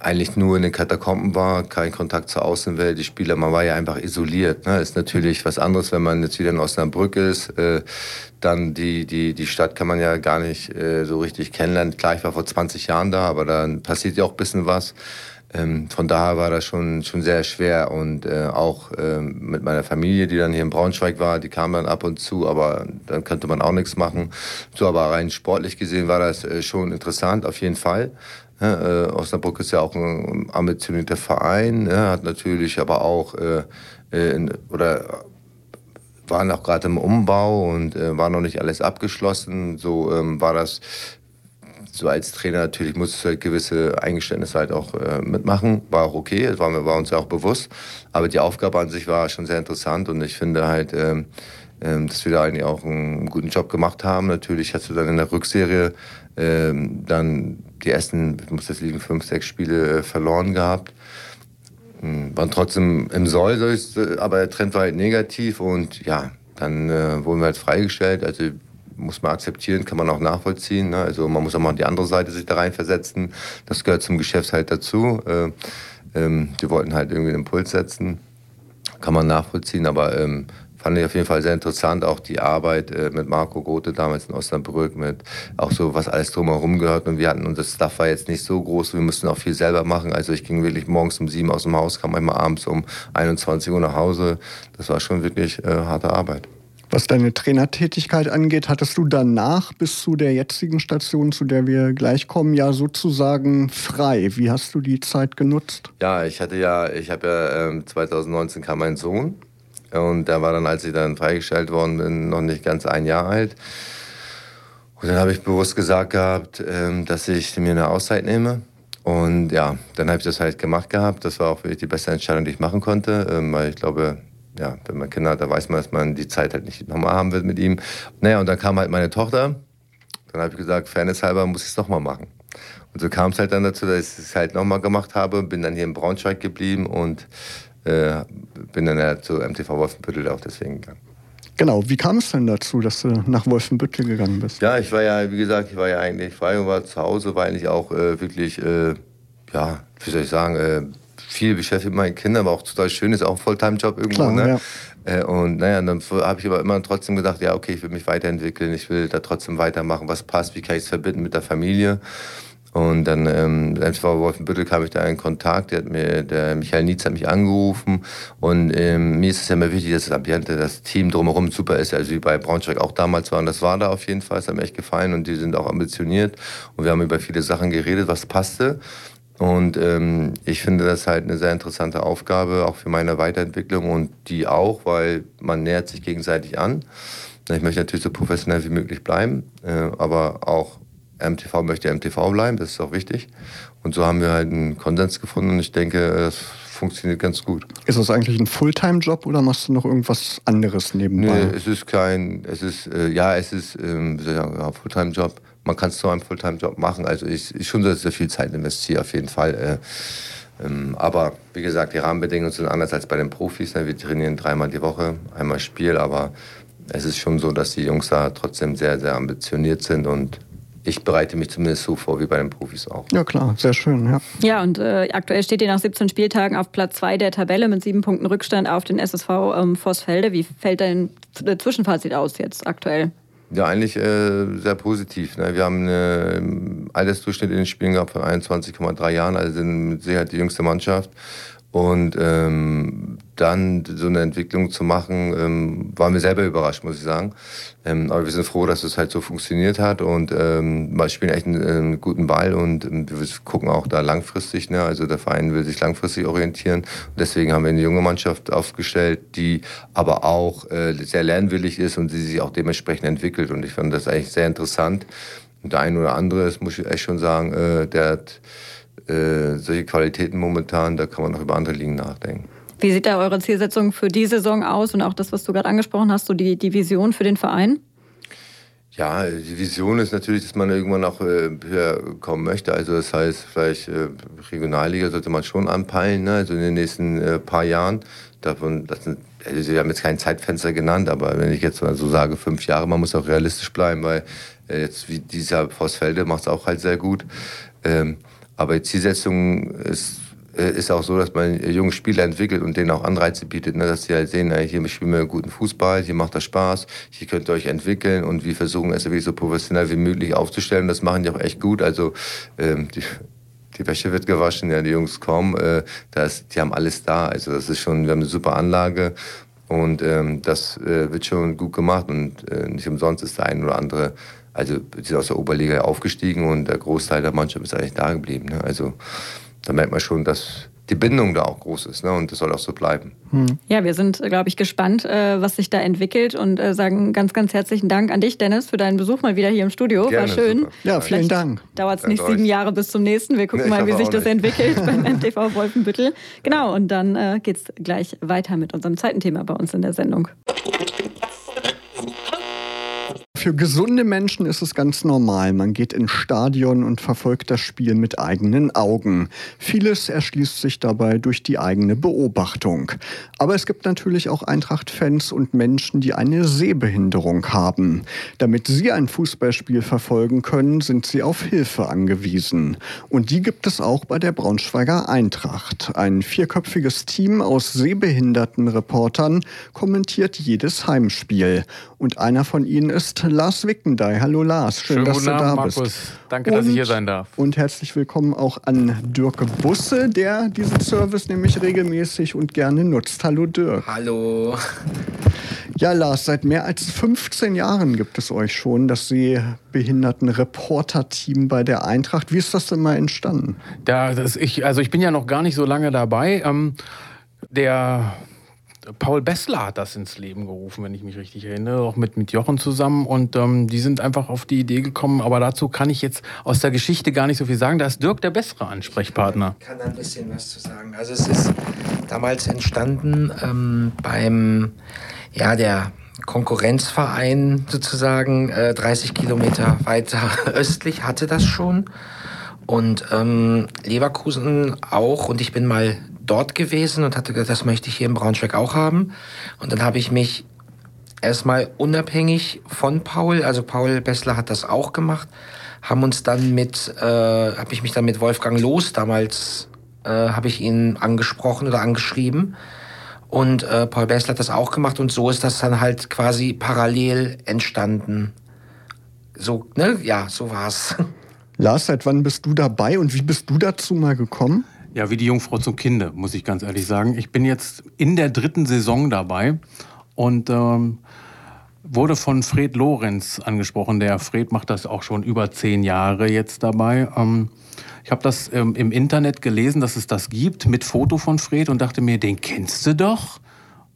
eigentlich nur in den Katakomben war, kein Kontakt zur Außenwelt, die Spieler, man war ja einfach isoliert. Ne? Ist natürlich was anderes, wenn man jetzt wieder in Osnabrück ist. Äh, dann die, die, die Stadt kann man ja gar nicht äh, so richtig kennenlernen. Klar, ich war vor 20 Jahren da, aber dann passiert ja auch ein bisschen was. Ähm, von daher war das schon, schon sehr schwer und äh, auch ähm, mit meiner Familie, die dann hier in Braunschweig war, die kam dann ab und zu, aber dann könnte man auch nichts machen. So, aber rein sportlich gesehen war das äh, schon interessant, auf jeden Fall. Ja, äh, Osnabrück ist ja auch ein ambitionierter Verein, ja, hat natürlich aber auch äh, äh, in, oder waren auch gerade im Umbau und äh, war noch nicht alles abgeschlossen. So ähm, war das so als Trainer natürlich musst du halt gewisse Eingeständnisse halt auch äh, mitmachen. War auch okay, das war, war, uns ja auch bewusst. Aber die Aufgabe an sich war schon sehr interessant und ich finde halt, ähm, ähm, dass wir da eigentlich auch einen guten Job gemacht haben. Natürlich hast du dann in der Rückserie ähm, dann die ersten, ich muss das liegen, fünf, sechs Spiele äh, verloren gehabt. Ähm, waren trotzdem im Soll, aber der Trend war halt negativ und ja, dann äh, wurden wir halt freigestellt. Also muss man akzeptieren, kann man auch nachvollziehen. Ne? Also man muss auch mal die andere Seite sich da reinversetzen. Das gehört zum Geschäft halt dazu. Äh, ähm, die wollten halt irgendwie den Impuls setzen. Kann man nachvollziehen, aber ähm, fand ich auf jeden Fall sehr interessant, auch die Arbeit äh, mit Marco Grote damals in Osnabrück, mit auch so, was alles drumherum gehört. Und wir hatten, unser Staff war jetzt nicht so groß, wir mussten auch viel selber machen. Also ich ging wirklich morgens um sieben aus dem Haus, kam manchmal abends um 21 Uhr nach Hause. Das war schon wirklich äh, harte Arbeit. Was deine Trainertätigkeit angeht, hattest du danach bis zu der jetzigen Station, zu der wir gleich kommen, ja sozusagen frei. Wie hast du die Zeit genutzt? Ja, ich hatte ja, ich habe ja äh, 2019 kam mein Sohn und der war dann, als ich dann freigestellt worden bin, noch nicht ganz ein Jahr alt. Und dann habe ich bewusst gesagt gehabt, äh, dass ich mir eine Auszeit nehme. Und ja, dann habe ich das halt gemacht gehabt. Das war auch wirklich die beste Entscheidung, die ich machen konnte, ähm, weil ich glaube, ja, wenn man Kinder hat, da weiß man, dass man die Zeit halt nicht nochmal haben wird mit ihm. Naja, und dann kam halt meine Tochter. Dann habe ich gesagt, fairnesshalber muss ich es nochmal machen. Und so kam es halt dann dazu, dass ich es halt nochmal gemacht habe. Bin dann hier in Braunschweig geblieben und äh, bin dann ja zu MTV Wolfenbüttel auch deswegen gegangen. Genau, wie kam es denn dazu, dass du nach Wolfenbüttel gegangen bist? Ja, ich war ja, wie gesagt, ich war ja eigentlich frei und war zu Hause, war eigentlich auch äh, wirklich, äh, ja, wie soll ich sagen, äh, viel beschäftigt mit meinen Kindern, aber auch total schön, ist auch ein Fulltime-Job irgendwo. Klar, ne? Ja. Äh, und naja, dann habe ich aber immer trotzdem gedacht, ja, okay, ich will mich weiterentwickeln, ich will da trotzdem weitermachen, was passt, wie kann ich es verbinden mit der Familie. Und dann, ähm, MSV Wolfenbüttel kam ich da in Kontakt, der, hat mir, der Michael Nietz hat mich angerufen und ähm, mir ist es ja immer wichtig, dass das Ambiente, das Team drumherum super ist, also wie bei Braunschweig auch damals war und das war da auf jeden Fall, es hat mir echt gefallen und die sind auch ambitioniert und wir haben über viele Sachen geredet, was passte und ähm, ich finde das halt eine sehr interessante Aufgabe, auch für meine Weiterentwicklung und die auch, weil man nähert sich gegenseitig an. Ich möchte natürlich so professionell wie möglich bleiben, äh, aber auch MTV möchte MTV bleiben, das ist auch wichtig. Und so haben wir halt einen Konsens gefunden und ich denke, es funktioniert ganz gut. Ist das eigentlich ein Fulltime-Job oder machst du noch irgendwas anderes nebenbei? Nee, es ist kein, es ist, äh, ja, es ist, ähm, ja, Fulltime-Job man kann es zu einem Fulltime-Job machen. Also ich, ich schon sehr viel Zeit investiere, auf jeden Fall. Äh, ähm, aber wie gesagt, die Rahmenbedingungen sind anders als bei den Profis. Ne? Wir trainieren dreimal die Woche, einmal Spiel, aber es ist schon so, dass die Jungs da trotzdem sehr, sehr ambitioniert sind und ich bereite mich zumindest so vor wie bei den Profis auch. Ja klar, sehr schön. Ja, ja und äh, aktuell steht ihr nach 17 Spieltagen auf Platz 2 der Tabelle mit sieben Punkten Rückstand auf den SSV ähm, Vossfelde. Wie fällt dein Zwischenfazit aus jetzt aktuell? Ja, eigentlich äh, sehr positiv. Ne? Wir haben einen Altersdurchschnitt in den Spielen gehabt von 21,3 Jahren, also sind mit Sicherheit die jüngste Mannschaft. Und ähm, dann so eine Entwicklung zu machen, ähm, waren wir selber überrascht, muss ich sagen. Ähm, aber wir sind froh, dass es halt so funktioniert hat und ähm, wir spielen echt einen, einen guten Ball und ähm, wir gucken auch da langfristig. Ne? Also der Verein will sich langfristig orientieren. Und deswegen haben wir eine junge Mannschaft aufgestellt, die aber auch äh, sehr lernwillig ist und die sich auch dementsprechend entwickelt. Und ich fand das eigentlich sehr interessant. Und der eine oder andere, das muss ich echt schon sagen, äh, der hat äh, solche Qualitäten momentan, da kann man noch über andere Ligen nachdenken. Wie sieht da eure Zielsetzung für die Saison aus und auch das, was du gerade angesprochen hast, so die, die Vision für den Verein? Ja, die Vision ist natürlich, dass man irgendwann auch äh, höher kommen möchte. Also das heißt, vielleicht äh, Regionalliga sollte man schon anpeilen, ne? also in den nächsten äh, paar Jahren. Davon, das sind, also Sie haben jetzt kein Zeitfenster genannt, aber wenn ich jetzt mal so sage, fünf Jahre, man muss auch realistisch bleiben, weil jetzt wie dieser Postfelde macht es auch halt sehr gut. Ähm, aber die Zielsetzung ist, ist auch so, dass man junge Spieler entwickelt und denen auch Anreize bietet, ne? dass sie halt sehen, hier spielen wir guten Fußball, hier macht das Spaß, hier könnt ihr euch entwickeln und wir versuchen es wirklich so professionell wie möglich aufzustellen. Das machen die auch echt gut. Also ähm, die, die Wäsche wird gewaschen, ja, die Jungs kommen, äh, das, die haben alles da. Also das ist schon, wir haben eine super Anlage und ähm, das äh, wird schon gut gemacht und äh, nicht umsonst ist der ein oder andere also sie sind aus der Oberliga aufgestiegen und der Großteil der Mannschaft ist eigentlich da geblieben. Ne? Also da merkt man schon, dass die Bindung da auch groß ist. Ne? Und das soll auch so bleiben. Hm. Ja, wir sind, glaube ich, gespannt, äh, was sich da entwickelt und äh, sagen ganz, ganz herzlichen Dank an dich, Dennis, für deinen Besuch mal wieder hier im Studio. Gerne, War schön. Super. Ja, vielen Vielleicht Dank. Dauert es nicht sieben Jahre bis zum nächsten. Wir gucken nee, mal, wie sich das nicht. entwickelt beim MTV Wolfenbüttel. Genau, und dann äh, geht es gleich weiter mit unserem zweiten Thema bei uns in der Sendung. Für gesunde Menschen ist es ganz normal. Man geht ins Stadion und verfolgt das Spiel mit eigenen Augen. Vieles erschließt sich dabei durch die eigene Beobachtung. Aber es gibt natürlich auch Eintracht-Fans und Menschen, die eine Sehbehinderung haben. Damit sie ein Fußballspiel verfolgen können, sind sie auf Hilfe angewiesen. Und die gibt es auch bei der Braunschweiger Eintracht. Ein vierköpfiges Team aus sehbehinderten Reportern kommentiert jedes Heimspiel. Und einer von ihnen ist Lars Wickendey. Hallo Lars, schön, Schönen dass du Abend, da Markus. bist. Danke, und, dass ich hier sein darf. Und herzlich willkommen auch an Dirk Busse, der diesen Service nämlich regelmäßig und gerne nutzt. Hallo Dirk. Hallo. Ja, Lars, seit mehr als 15 Jahren gibt es euch schon, das Sehbehinderten-Reporter-Team bei der Eintracht. Wie ist das denn mal entstanden? Ja, das ich, also ich bin ja noch gar nicht so lange dabei. Ähm, der Paul Bessler hat das ins Leben gerufen, wenn ich mich richtig erinnere, auch mit, mit Jochen zusammen. Und ähm, die sind einfach auf die Idee gekommen. Aber dazu kann ich jetzt aus der Geschichte gar nicht so viel sagen. Da ist Dirk der bessere Ansprechpartner. Ich kann da ein bisschen was zu sagen. Also es ist damals entstanden ähm, beim, ja, der Konkurrenzverein sozusagen, äh, 30 Kilometer weiter östlich hatte das schon. Und ähm, Leverkusen auch. Und ich bin mal dort gewesen und hatte gesagt, das möchte ich hier in Braunschweig auch haben. Und dann habe ich mich erstmal unabhängig von Paul, also Paul Bessler hat das auch gemacht, haben uns dann mit, äh, habe ich mich dann mit Wolfgang Los damals, äh, habe ich ihn angesprochen oder angeschrieben. Und äh, Paul Bessler hat das auch gemacht und so ist das dann halt quasi parallel entstanden. So, ne? Ja, so war's. Lars, seit wann bist du dabei und wie bist du dazu mal gekommen? Ja, wie die Jungfrau zum Kinde, muss ich ganz ehrlich sagen. Ich bin jetzt in der dritten Saison dabei und ähm, wurde von Fred Lorenz angesprochen. Der Fred macht das auch schon über zehn Jahre jetzt dabei. Ähm, ich habe das ähm, im Internet gelesen, dass es das gibt mit Foto von Fred und dachte mir, den kennst du doch.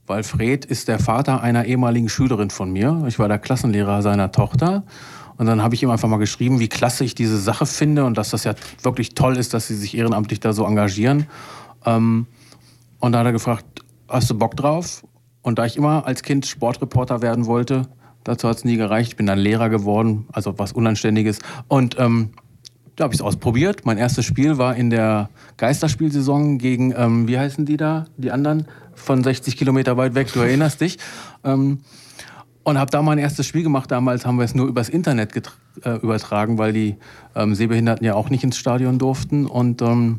Weil Fred ist der Vater einer ehemaligen Schülerin von mir. Ich war der Klassenlehrer seiner Tochter. Und dann habe ich ihm einfach mal geschrieben, wie klasse ich diese Sache finde und dass das ja wirklich toll ist, dass sie sich ehrenamtlich da so engagieren. Ähm, und da hat er gefragt, hast du Bock drauf? Und da ich immer als Kind Sportreporter werden wollte, dazu hat es nie gereicht. Ich bin dann Lehrer geworden, also was Unanständiges. Und ähm, da habe ich es ausprobiert. Mein erstes Spiel war in der Geisterspielsaison gegen, ähm, wie heißen die da, die anderen, von 60 Kilometer weit weg, du erinnerst dich. Ähm, und habe da mein erstes Spiel gemacht. Damals haben wir es nur übers Internet äh, übertragen, weil die ähm, Sehbehinderten ja auch nicht ins Stadion durften. Und ähm,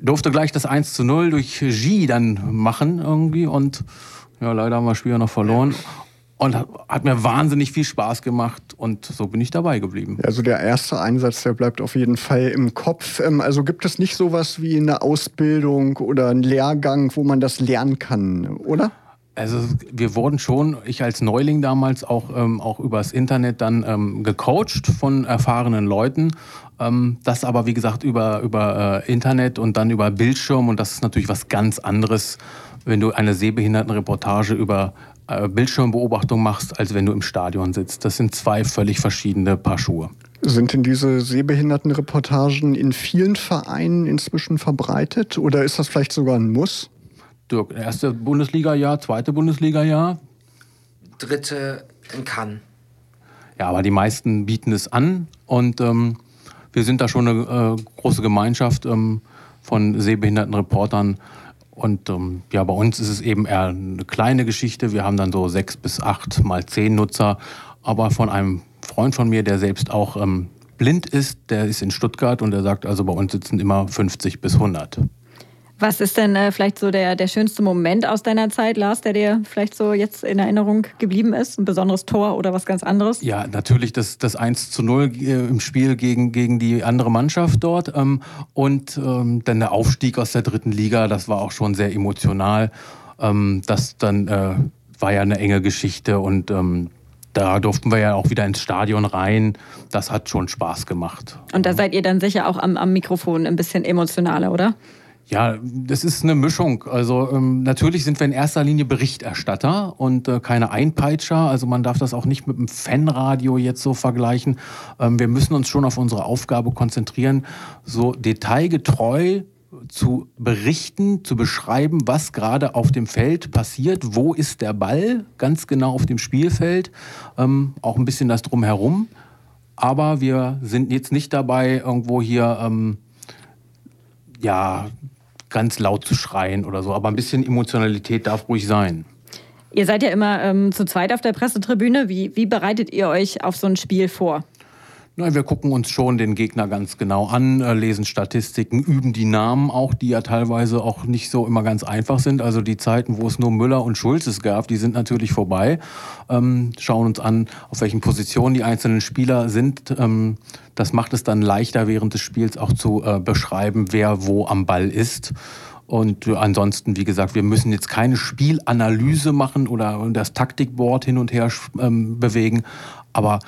durfte gleich das 1 zu 0 durch G dann machen irgendwie. Und ja, leider haben wir das Spiel noch verloren. Und hat mir wahnsinnig viel Spaß gemacht und so bin ich dabei geblieben. Also der erste Einsatz, der bleibt auf jeden Fall im Kopf. Ähm, also gibt es nicht sowas wie eine Ausbildung oder einen Lehrgang, wo man das lernen kann, oder? Also wir wurden schon, ich als Neuling damals auch, ähm, auch übers Internet dann ähm, gecoacht von erfahrenen Leuten. Ähm, das aber, wie gesagt, über, über äh, Internet und dann über Bildschirm. Und das ist natürlich was ganz anderes, wenn du eine Sehbehindertenreportage über äh, Bildschirmbeobachtung machst, als wenn du im Stadion sitzt. Das sind zwei völlig verschiedene Paar Schuhe. Sind denn diese Sehbehindertenreportagen in vielen Vereinen inzwischen verbreitet oder ist das vielleicht sogar ein Muss? Dirk, erste Bundesliga-Jahr, zweite Bundesliga-Jahr? Dritte in Cannes. Ja, aber die meisten bieten es an und ähm, wir sind da schon eine äh, große Gemeinschaft ähm, von sehbehinderten Reportern. Und ähm, ja, bei uns ist es eben eher eine kleine Geschichte. Wir haben dann so sechs bis acht mal zehn Nutzer. Aber von einem Freund von mir, der selbst auch ähm, blind ist, der ist in Stuttgart und der sagt, also bei uns sitzen immer 50 bis 100. Was ist denn äh, vielleicht so der, der schönste Moment aus deiner Zeit, Lars, der dir vielleicht so jetzt in Erinnerung geblieben ist? Ein besonderes Tor oder was ganz anderes? Ja, natürlich das, das 1 zu 0 äh, im Spiel gegen, gegen die andere Mannschaft dort. Ähm, und ähm, dann der Aufstieg aus der dritten Liga, das war auch schon sehr emotional. Ähm, das dann äh, war ja eine enge Geschichte und ähm, da durften wir ja auch wieder ins Stadion rein. Das hat schon Spaß gemacht. Und da seid ihr dann sicher auch am, am Mikrofon ein bisschen emotionaler, oder? Ja, das ist eine Mischung. Also ähm, natürlich sind wir in erster Linie Berichterstatter und äh, keine Einpeitscher. Also man darf das auch nicht mit dem Fanradio jetzt so vergleichen. Ähm, wir müssen uns schon auf unsere Aufgabe konzentrieren, so detailgetreu zu berichten, zu beschreiben, was gerade auf dem Feld passiert, wo ist der Ball, ganz genau auf dem Spielfeld, ähm, auch ein bisschen das drumherum. Aber wir sind jetzt nicht dabei, irgendwo hier ähm, ja, ganz laut zu schreien oder so. Aber ein bisschen Emotionalität darf ruhig sein. Ihr seid ja immer ähm, zu zweit auf der Pressetribüne. Wie, wie bereitet ihr euch auf so ein Spiel vor? Na, wir gucken uns schon den Gegner ganz genau an, äh, lesen Statistiken, üben die Namen auch, die ja teilweise auch nicht so immer ganz einfach sind. Also die Zeiten, wo es nur Müller und Schulzes gab, die sind natürlich vorbei. Ähm, schauen uns an, auf welchen Positionen die einzelnen Spieler sind. Ähm, das macht es dann leichter während des Spiels auch zu äh, beschreiben, wer wo am Ball ist. Und ansonsten, wie gesagt, wir müssen jetzt keine Spielanalyse machen oder das Taktikboard hin und her ähm, bewegen. Aber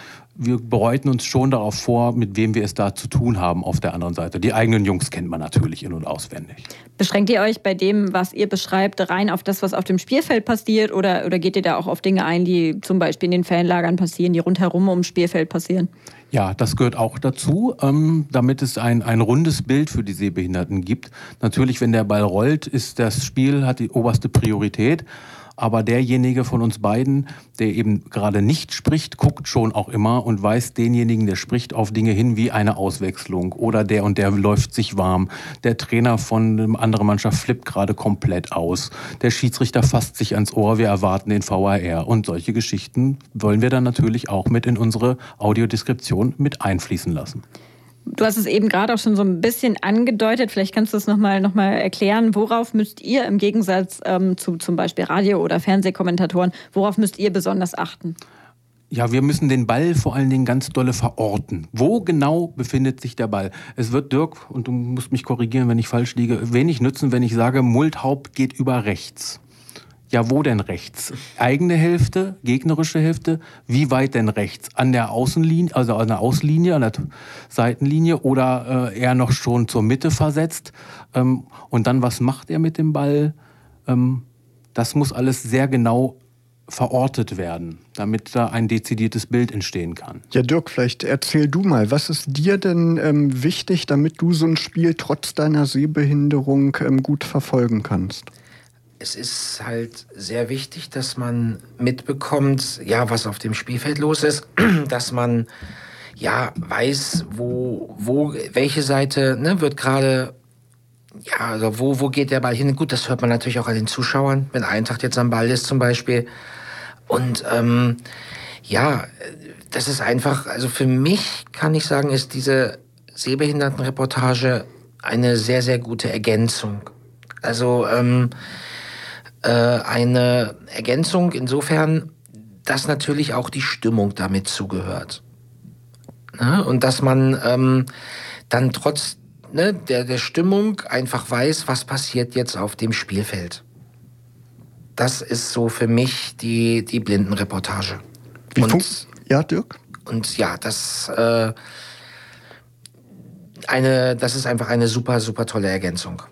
wir bereiten uns schon darauf vor, mit wem wir es da zu tun haben auf der anderen Seite. Die eigenen Jungs kennt man natürlich in- und auswendig. Beschränkt ihr euch bei dem, was ihr beschreibt, rein auf das, was auf dem Spielfeld passiert oder, oder geht ihr da auch auf Dinge ein, die zum Beispiel in den Fanlagern passieren, die rundherum ums Spielfeld passieren? Ja, das gehört auch dazu, ähm, damit es ein, ein rundes Bild für die Sehbehinderten gibt. Natürlich, wenn der Ball rollt, ist das Spiel, hat die oberste Priorität. Aber derjenige von uns beiden, der eben gerade nicht spricht, guckt schon auch immer und weist denjenigen, der spricht, auf Dinge hin wie eine Auswechslung oder der und der läuft sich warm. Der Trainer von einer anderen Mannschaft flippt gerade komplett aus. Der Schiedsrichter fasst sich ans Ohr, wir erwarten den VAR. Und solche Geschichten wollen wir dann natürlich auch mit in unsere Audiodeskription mit einfließen lassen. Du hast es eben gerade auch schon so ein bisschen angedeutet. Vielleicht kannst du es nochmal noch mal erklären. Worauf müsst ihr im Gegensatz ähm, zu zum Beispiel Radio- oder Fernsehkommentatoren, worauf müsst ihr besonders achten? Ja, wir müssen den Ball vor allen Dingen ganz dolle verorten. Wo genau befindet sich der Ball? Es wird Dirk, und du musst mich korrigieren, wenn ich falsch liege, wenig nützen, wenn ich sage, Multhaupt geht über rechts. Ja, wo denn rechts? Eigene Hälfte, gegnerische Hälfte? Wie weit denn rechts? An der Außenlinie, also an der Außenlinie, an der Seitenlinie oder äh, eher noch schon zur Mitte versetzt? Ähm, und dann, was macht er mit dem Ball? Ähm, das muss alles sehr genau verortet werden, damit da ein dezidiertes Bild entstehen kann. Ja, Dirk, vielleicht erzähl du mal, was ist dir denn ähm, wichtig, damit du so ein Spiel trotz deiner Sehbehinderung ähm, gut verfolgen kannst? Es ist halt sehr wichtig, dass man mitbekommt, ja, was auf dem Spielfeld los ist, dass man ja weiß, wo, wo, welche Seite ne, wird gerade, ja, also wo, wo geht der Ball hin? Gut, das hört man natürlich auch an den Zuschauern, wenn Eintracht jetzt am Ball ist zum Beispiel. Und ähm, Ja, das ist einfach, also für mich kann ich sagen, ist diese Sehbehindertenreportage eine sehr, sehr gute Ergänzung. Also ähm, äh, eine Ergänzung insofern, dass natürlich auch die Stimmung damit zugehört. Ne? Und dass man ähm, dann trotz ne, der, der Stimmung einfach weiß, was passiert jetzt auf dem Spielfeld. Das ist so für mich die, die Blindenreportage. Wie und, ja, Dirk? Und ja, das, äh, eine, das ist einfach eine super, super tolle Ergänzung.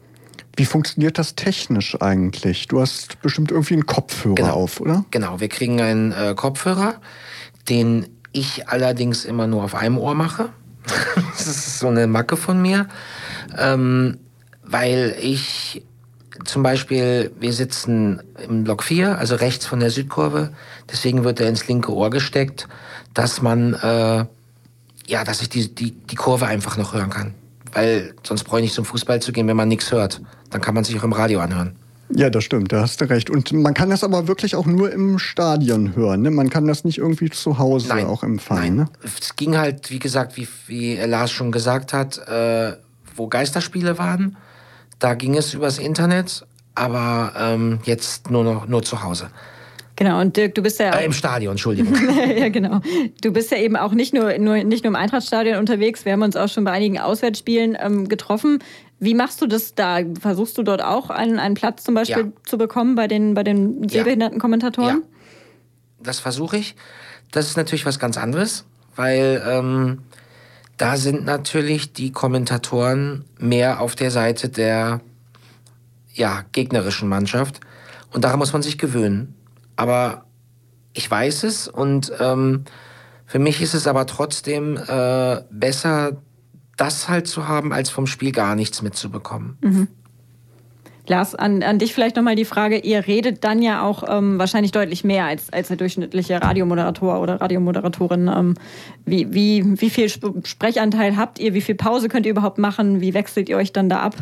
Wie funktioniert das technisch eigentlich? Du hast bestimmt irgendwie einen Kopfhörer genau. auf, oder? Genau, wir kriegen einen äh, Kopfhörer, den ich allerdings immer nur auf einem Ohr mache. das ist so eine Macke von mir, ähm, weil ich zum Beispiel, wir sitzen im Block 4, also rechts von der Südkurve, deswegen wird er ins linke Ohr gesteckt, dass man, äh, ja, dass ich die, die, die Kurve einfach noch hören kann. Weil sonst brauche ich nicht zum Fußball zu gehen, wenn man nichts hört. Dann kann man sich auch im Radio anhören. Ja, das stimmt, da hast du recht. Und man kann das aber wirklich auch nur im Stadion hören. Ne? Man kann das nicht irgendwie zu Hause nein, auch empfangen. Nein. Ne? Es ging halt, wie gesagt, wie, wie Lars schon gesagt hat, äh, wo Geisterspiele waren da ging es übers Internet, aber ähm, jetzt nur noch nur zu Hause. Genau, und Dirk, du bist ja. Äh, Im Stadion, Entschuldigung. ja, genau. Du bist ja eben auch nicht nur, nur, nicht nur im Eintrachtstadion unterwegs. Wir haben uns auch schon bei einigen Auswärtsspielen ähm, getroffen. Wie machst du das da? Versuchst du dort auch einen, einen Platz zum Beispiel ja. zu bekommen bei den, bei den sehbehinderten Kommentatoren? Ja. Das versuche ich. Das ist natürlich was ganz anderes, weil ähm, da sind natürlich die Kommentatoren mehr auf der Seite der ja, gegnerischen Mannschaft. Und daran muss man sich gewöhnen. Aber ich weiß es und ähm, für mich ist es aber trotzdem äh, besser, das halt zu haben, als vom Spiel gar nichts mitzubekommen. Mhm. Lars, an, an dich vielleicht nochmal die Frage, ihr redet dann ja auch ähm, wahrscheinlich deutlich mehr als, als der durchschnittliche Radiomoderator oder Radiomoderatorin. Ähm, wie, wie, wie viel Sprechanteil habt ihr? Wie viel Pause könnt ihr überhaupt machen? Wie wechselt ihr euch dann da ab?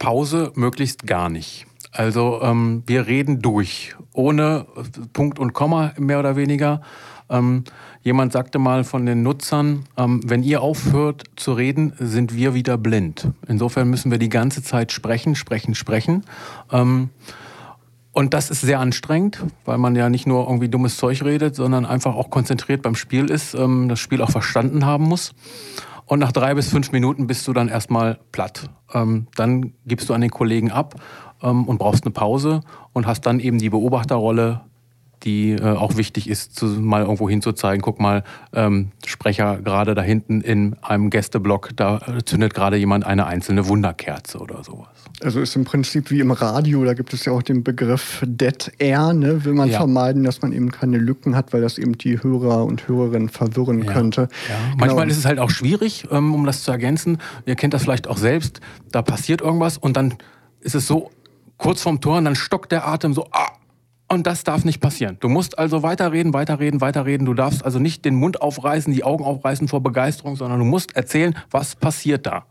Pause möglichst gar nicht. Also ähm, wir reden durch, ohne Punkt und Komma mehr oder weniger. Ähm, jemand sagte mal von den Nutzern, ähm, wenn ihr aufhört zu reden, sind wir wieder blind. Insofern müssen wir die ganze Zeit sprechen, sprechen, sprechen. Ähm, und das ist sehr anstrengend, weil man ja nicht nur irgendwie dummes Zeug redet, sondern einfach auch konzentriert beim Spiel ist, ähm, das Spiel auch verstanden haben muss. Und nach drei bis fünf Minuten bist du dann erstmal platt. Ähm, dann gibst du an den Kollegen ab ähm, und brauchst eine Pause und hast dann eben die Beobachterrolle die äh, auch wichtig ist, zu, mal irgendwo hinzuzeigen. Guck mal, ähm, Sprecher gerade da hinten in einem Gästeblock, da äh, zündet gerade jemand eine einzelne Wunderkerze oder sowas. Also ist im Prinzip wie im Radio, da gibt es ja auch den Begriff Dead Air, ne? will man ja. vermeiden, dass man eben keine Lücken hat, weil das eben die Hörer und Hörerinnen verwirren ja. könnte. Ja. Genau. Manchmal ist es halt auch schwierig, ähm, um das zu ergänzen. Ihr kennt das vielleicht auch selbst, da passiert irgendwas und dann ist es so kurz vorm Tor und dann stockt der Atem so, ah, und das darf nicht passieren. Du musst also weiterreden, weiterreden, weiterreden. Du darfst also nicht den Mund aufreißen, die Augen aufreißen vor Begeisterung, sondern du musst erzählen, was passiert da.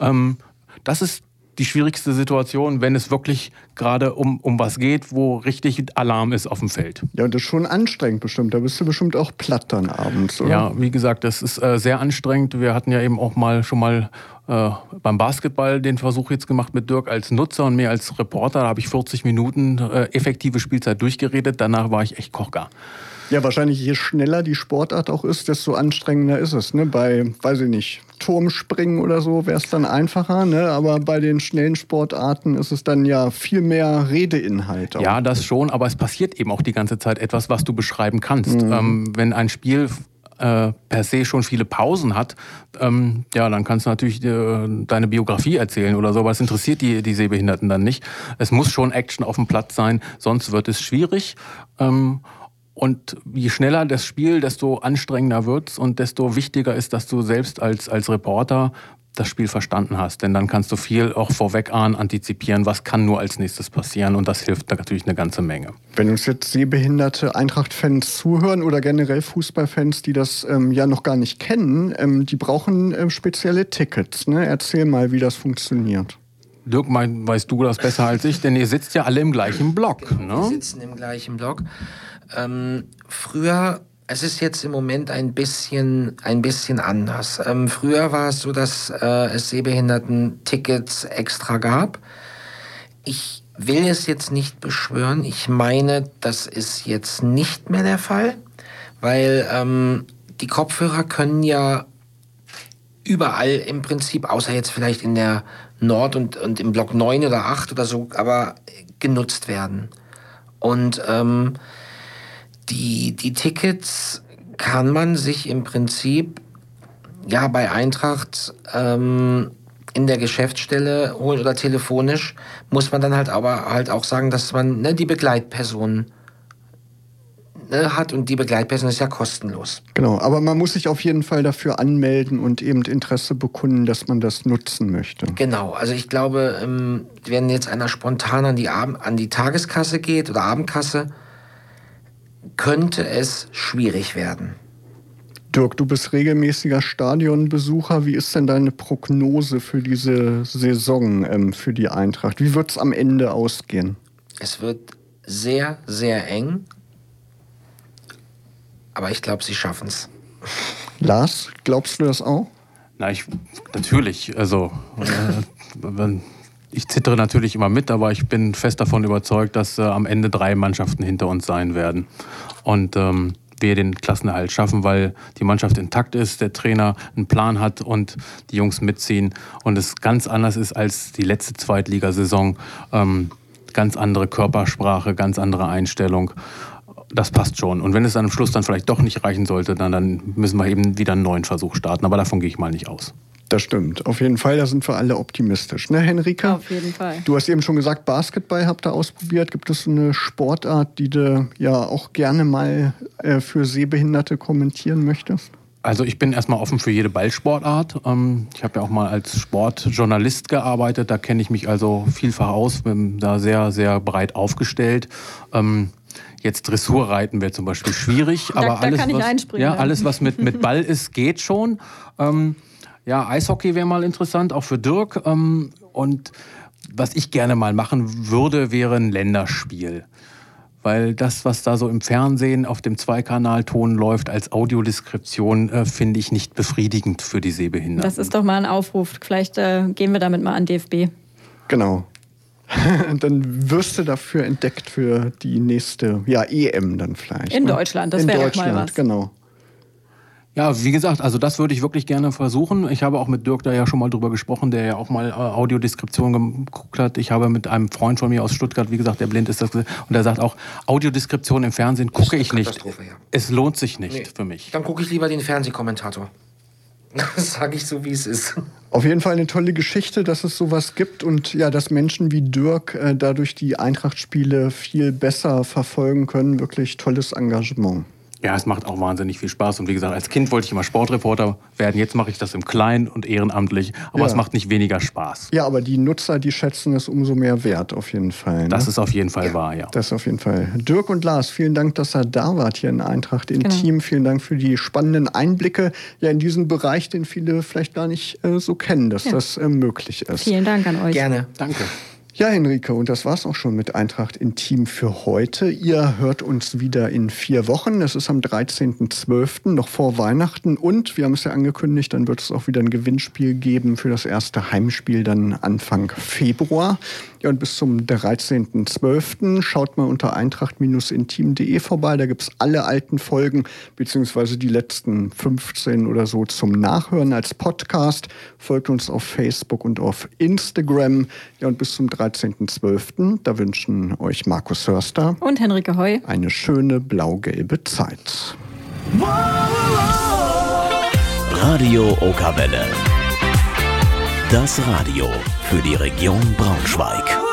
Ähm, das ist die schwierigste Situation, wenn es wirklich gerade um, um was geht, wo richtig Alarm ist auf dem Feld. Ja, und das ist schon anstrengend bestimmt. Da bist du bestimmt auch platt dann abends, oder? Ja, wie gesagt, das ist äh, sehr anstrengend. Wir hatten ja eben auch mal schon mal äh, beim Basketball den Versuch jetzt gemacht mit Dirk als Nutzer und mir als Reporter. Da habe ich 40 Minuten äh, effektive Spielzeit durchgeredet. Danach war ich echt kochgar. Ja, wahrscheinlich je schneller die Sportart auch ist, desto anstrengender ist es. Ne? Bei, weiß ich nicht, Turmspringen oder so wäre es dann einfacher, ne? aber bei den schnellen Sportarten ist es dann ja viel mehr Redeinhalt. Auch. Ja, das schon, aber es passiert eben auch die ganze Zeit etwas, was du beschreiben kannst. Mhm. Ähm, wenn ein Spiel äh, per se schon viele Pausen hat, ähm, ja, dann kannst du natürlich äh, deine Biografie erzählen oder so, aber es interessiert die, die Sehbehinderten dann nicht. Es muss schon Action auf dem Platz sein, sonst wird es schwierig. Ähm, und je schneller das Spiel, desto anstrengender wird's und desto wichtiger ist, dass du selbst als, als Reporter das Spiel verstanden hast. Denn dann kannst du viel auch vorweg ahnen, antizipieren, was kann nur als nächstes passieren. Und das hilft natürlich eine ganze Menge. Wenn uns jetzt sehbehinderte Eintracht-Fans zuhören oder generell Fußballfans, die das ähm, ja noch gar nicht kennen, ähm, die brauchen ähm, spezielle Tickets. Ne? Erzähl mal, wie das funktioniert. Dirk, mein, weißt du das besser als ich, denn ihr sitzt ja alle im gleichen Block. Genau, ne? Wir sitzen im gleichen Block. Ähm, früher es ist jetzt im Moment ein bisschen, ein bisschen anders. Ähm, früher war es so, dass äh, es Sehbehinderten-Tickets extra gab. Ich will es jetzt nicht beschwören. Ich meine, das ist jetzt nicht mehr der Fall, weil ähm, die Kopfhörer können ja überall im Prinzip, außer jetzt vielleicht in der Nord- und, und im Block 9 oder 8 oder so, aber genutzt werden. Und ähm, die, die Tickets kann man sich im Prinzip ja bei Eintracht ähm, in der Geschäftsstelle holen oder telefonisch, muss man dann halt aber halt auch sagen, dass man ne, die Begleitperson ne, hat und die Begleitperson ist ja kostenlos. Genau, aber man muss sich auf jeden Fall dafür anmelden und eben Interesse bekunden, dass man das nutzen möchte. Genau, also ich glaube, ähm, wenn jetzt einer spontan an die, Ab an die Tageskasse geht oder Abendkasse, könnte es schwierig werden. Dirk, du bist regelmäßiger Stadionbesucher. Wie ist denn deine Prognose für diese Saison ähm, für die Eintracht? Wie wird es am Ende ausgehen? Es wird sehr, sehr eng. Aber ich glaube, sie schaffen es. Lars, glaubst du das auch? Na, ich natürlich. Also äh, ich zittere natürlich immer mit, aber ich bin fest davon überzeugt, dass äh, am Ende drei Mannschaften hinter uns sein werden. Und ähm, wir den Klassenerhalt schaffen, weil die Mannschaft intakt ist, der Trainer einen Plan hat und die Jungs mitziehen und es ganz anders ist als die letzte Zweitligasaison. Ähm, ganz andere Körpersprache, ganz andere Einstellung. Das passt schon. Und wenn es am Schluss dann vielleicht doch nicht reichen sollte, dann, dann müssen wir eben wieder einen neuen Versuch starten. Aber davon gehe ich mal nicht aus. Das stimmt. Auf jeden Fall, da sind wir alle optimistisch. Ne, Henrika? Auf jeden Fall. Du hast eben schon gesagt, Basketball habt ihr ausprobiert. Gibt es eine Sportart, die du ja auch gerne mal äh, für Sehbehinderte kommentieren möchtest? Also ich bin erstmal offen für jede Ballsportart. Ähm, ich habe ja auch mal als Sportjournalist gearbeitet. Da kenne ich mich also vielfach aus, bin da sehr, sehr breit aufgestellt. Ähm, jetzt Dressurreiten wäre zum Beispiel schwierig, Da- aber da alles, kann ich was, einspringen, ja, ja. alles, was mit, mit Ball ist, geht schon. Ja, Eishockey wäre mal interessant, auch für Dirk. Ähm, und was ich gerne mal machen würde, wäre ein Länderspiel. Weil das, was da so im Fernsehen auf dem Zweikanalton läuft als Audiodeskription, äh, finde ich nicht befriedigend für die Sehbehinderten. Das ist doch mal ein Aufruf. Vielleicht äh, gehen wir damit mal an DFB. Genau. dann wirst du dafür entdeckt für die nächste ja, EM dann vielleicht. In ne? Deutschland, das wäre doch mal Deutschland, was. genau. Ja, wie gesagt, also das würde ich wirklich gerne versuchen. Ich habe auch mit Dirk da ja schon mal drüber gesprochen, der ja auch mal äh, Audiodeskription geguckt hat. Ich habe mit einem Freund von mir aus Stuttgart, wie gesagt, der blind ist, das und der sagt auch, Audiodeskription im Fernsehen gucke ich nicht. Katastrophe, ja. Es lohnt sich nicht Nee. für mich. Dann gucke ich lieber den Fernsehkommentator. Das sage ich so, wie es ist. Auf jeden Fall eine tolle Geschichte, dass es sowas gibt und ja, dass Menschen wie Dirk äh, dadurch die Eintracht-Spiele viel besser verfolgen können. Wirklich tolles Engagement. Ja, es macht auch wahnsinnig viel Spaß. Und wie gesagt, als Kind wollte ich immer Sportreporter werden. Jetzt mache ich das im Kleinen und ehrenamtlich. Aber Ja. es macht nicht weniger Spaß. Ja, aber die Nutzer, die schätzen es umso mehr wert, auf jeden Fall. Ne? Das ist auf jeden Fall wahr, ja. Das auf jeden Fall. Dirk und Lars, vielen Dank, dass ihr da wart hier in Eintracht Intim. Vielen Dank für die spannenden Einblicke ja in diesen Bereich, den viele vielleicht gar nicht äh, so kennen, dass Ja. das äh, möglich ist. Vielen Dank an euch. Gerne. Danke. Ja, Henrike, und das war's auch schon mit Eintracht Intim für heute. Ihr hört uns wieder in vier Wochen. Es ist am 13.12., noch vor Weihnachten. Und wir haben es ja angekündigt, dann wird es auch wieder ein Gewinnspiel geben für das erste Heimspiel dann Anfang Februar. Ja, und bis zum 13.12. schaut mal unter eintracht-intim.de vorbei. Da gibt's alle alten Folgen, beziehungsweise die letzten 15 oder so zum Nachhören als Podcast. Folgt uns auf Facebook und auf Instagram. Ja, und bis zum 13.12. Da wünschen euch Markus Hörster Und Henrike Heu. eine schöne blau-gelbe Zeit. Radio Okawelle. Das Radio für die Region Braunschweig.